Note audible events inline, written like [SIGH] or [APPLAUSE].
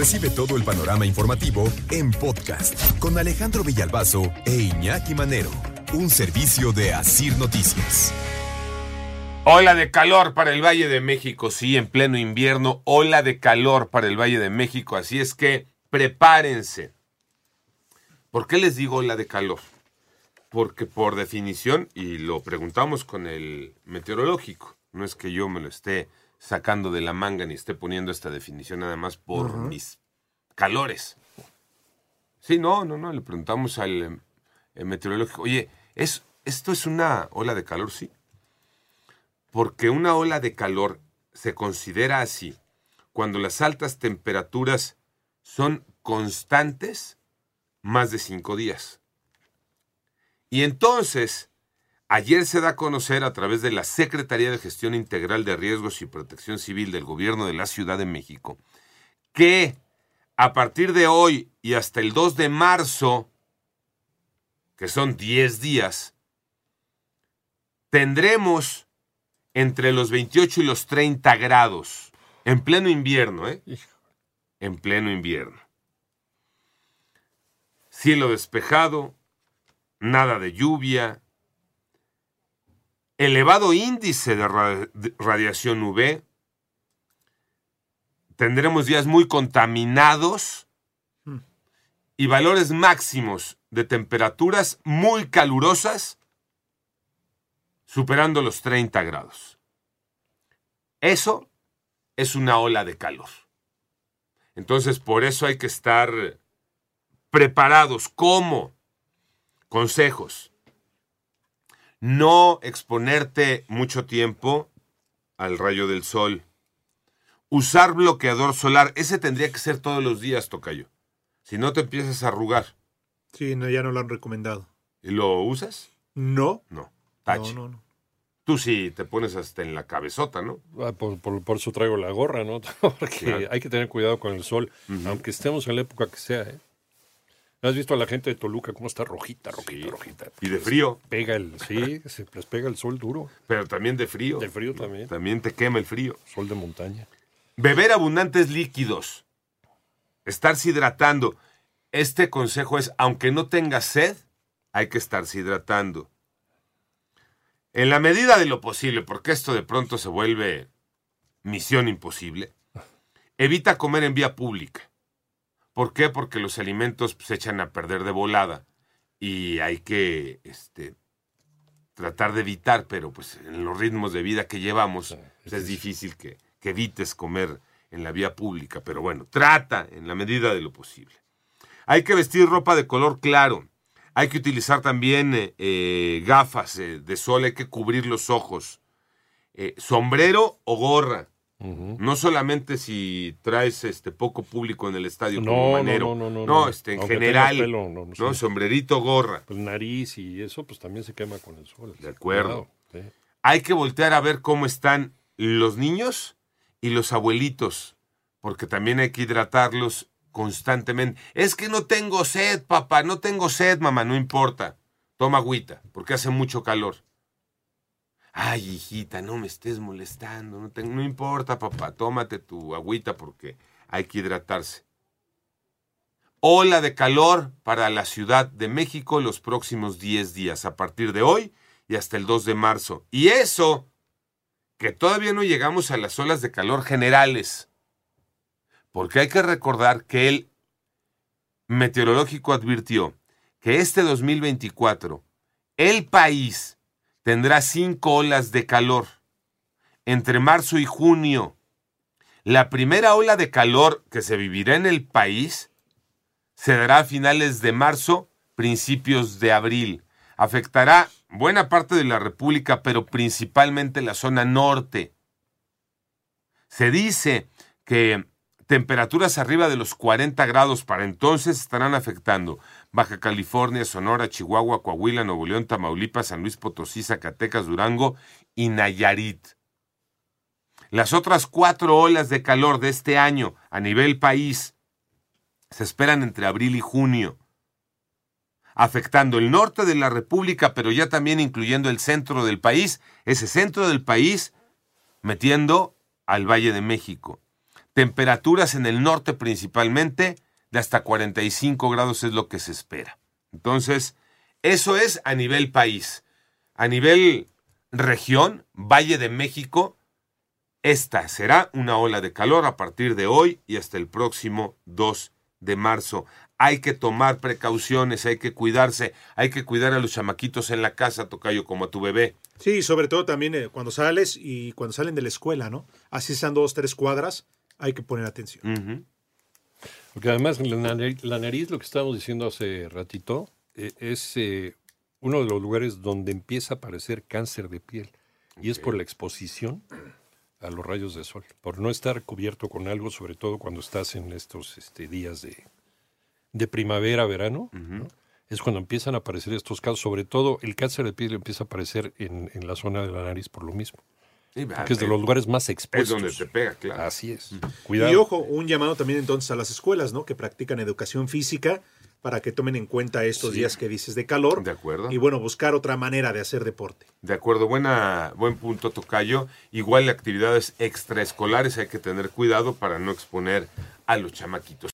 Recibe todo el panorama informativo en podcast con Alejandro Villalbazo e Iñaki Manero, un servicio de Asir Noticias. Ola de calor para el Valle de México, sí, en pleno invierno, ola de calor para el Valle de México, así es que prepárense. ¿Por qué les digo ola de calor? Porque por definición, y lo preguntamos con el meteorológico, no es que yo me lo esté sacando de la manga ni esté poniendo esta definición nada más por mis calores. Sí, no, no, no, le preguntamos al eh, meteorológico, oye, ¿es, ¿esto es una ola de calor? Sí. Porque una ola de calor se considera así cuando las altas temperaturas son constantes más de cinco días. Y entonces, Ayer se da a conocer a través de la Secretaría de Gestión Integral de Riesgos y Protección Civil del Gobierno de la Ciudad de México que a partir de hoy y hasta el 2 de marzo, que son 10 días, tendremos entre los 28 y los 30 grados en pleno invierno, ¿eh? En pleno invierno. Cielo despejado, nada de lluvia, elevado índice de radiación UV, tendremos días muy contaminados y valores máximos de temperaturas muy calurosas, superando los 30 grados. Eso es una ola de calor. Entonces, por eso hay que estar preparados. ¿Cómo? Consejos no exponerte mucho tiempo al rayo del sol. Usar bloqueador solar, ese tendría que ser todos los días, Tocayo. Si no te empiezas a arrugar. Sí, no, ya no lo han recomendado. ¿Y lo usas? No. No. Tache. No, no, no. Tú sí te pones hasta en la cabezota, ¿no? Ah, por, eso traigo la gorra, ¿no? [LAUGHS] Porque hay que tener cuidado con el sol, aunque estemos en la época que sea, ¿eh? ¿Has visto a la gente de Toluca cómo está rojita, rojita, rojita? Y de frío. Pega el, sí, se les pega el sol duro. Pero también de frío. De frío también. También te quema el frío. Sol de montaña. Beber abundantes líquidos. Estarse hidratando. Este consejo es, aunque no tengas sed, hay que estarse hidratando. En la medida de lo posible, porque esto de pronto se vuelve misión imposible, evita comer en vía pública. ¿Por qué? Porque los alimentos se echan a perder de volada y hay que este, tratar de evitar, pero pues en los ritmos de vida que llevamos pues, es difícil que, evites comer en la vía pública, pero bueno, trata en la medida de lo posible. Hay que vestir ropa de color claro, hay que utilizar también eh, eh, gafas eh, de sol, hay que cubrir los ojos, sombrero o gorra. No solamente si traes este poco público en el estadio como manero. No, no, no. No, este, en general. no, sombrerito, gorra. Pues nariz y eso, pues también se quema con el sol. De acuerdo. Hay que voltear a ver cómo están los niños y los abuelitos, porque también hay que hidratarlos constantemente. Es que no tengo sed, papá, no tengo sed, mamá, no importa. Toma agüita, porque hace mucho calor. Ay, hijita, no me estés molestando, no, no importa, papá, tómate tu agüita porque hay que hidratarse. Ola de calor para la Ciudad de México los próximos 10 días, a partir de hoy y hasta el 2 de marzo. Y eso, que todavía no llegamos a las olas de calor generales, porque hay que recordar que el meteorológico advirtió que este 2024, el país tendrá cinco olas de calor entre marzo y junio. La primera ola de calor que se vivirá en el país se dará a finales de marzo, principios de abril. Afectará buena parte de la República, pero principalmente la zona norte. Se dice que temperaturas arriba de los 40 grados para entonces estarán afectando Baja California, Sonora, Chihuahua, Coahuila, Nuevo León, Tamaulipas, San Luis Potosí, Zacatecas, Durango y Nayarit. Las otras cuatro olas de calor de este año a nivel país se esperan entre abril y junio, afectando el norte de la República, pero ya también incluyendo el centro del país, ese centro del país metiendo al Valle de México Temperaturas en el norte principalmente de hasta 45 grados es lo que se espera. Entonces, eso es a nivel país. A nivel región, Valle de México, esta será una ola de calor a partir de hoy y hasta el próximo 2 de marzo. Hay que tomar precauciones, hay que cuidarse, hay que cuidar a los chamaquitos en la casa, Tocayo, como a tu bebé. Sí, sobre todo también eh, cuando sales y cuando salen de la escuela, ¿no? Así sean dos, tres cuadras, hay que poner atención. Porque además la nariz, la nariz, lo que estábamos diciendo hace ratito, eh, es eh, uno de los lugares donde empieza a aparecer cáncer de piel. Y es por la exposición a los rayos de sol, por no estar cubierto con algo, sobre todo cuando estás en estos este, días de, de primavera, verano. ¿no? Es cuando empiezan a aparecer estos casos, sobre todo el cáncer de piel empieza a aparecer en, en la zona de la nariz por lo mismo, Sí, que es de los lugares más es expuestos. donde te pega, claro. Así es. Cuidado. Y ojo, un llamado también entonces a las escuelas, ¿no? Que practican educación física para que tomen en cuenta estos días que dices de calor. De acuerdo. Y bueno, buscar otra manera de hacer deporte. De acuerdo, buena, buen punto, Tocayo. Igual actividades extraescolares hay que tener cuidado para no exponer a los chamaquitos.